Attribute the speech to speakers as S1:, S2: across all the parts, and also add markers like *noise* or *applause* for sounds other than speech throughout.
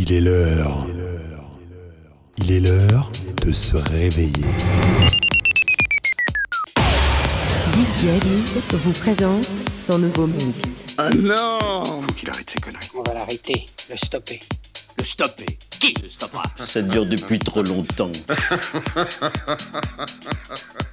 S1: Il est l'heure. Il est l'heure de se réveiller.
S2: DJ vous présente son nouveau mix.
S3: Ah non
S4: Faut qu'il arrête ses conneries.
S5: On va l'arrêter, le stopper.
S6: Le stopper Qui le stoppera?
S7: Ça dure depuis trop longtemps. *laughs*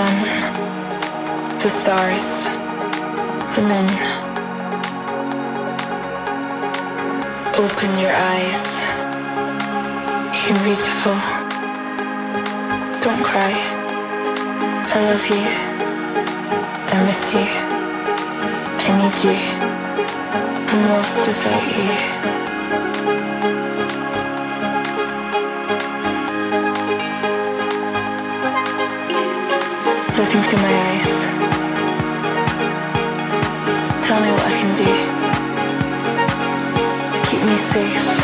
S4: sun, the stars, the moon. Open your eyes. You're beautiful. Don't cry. I love you. I miss you. I need you. I'm lost without you. Look into my eyes. Tell me what I can do. Keep me safe.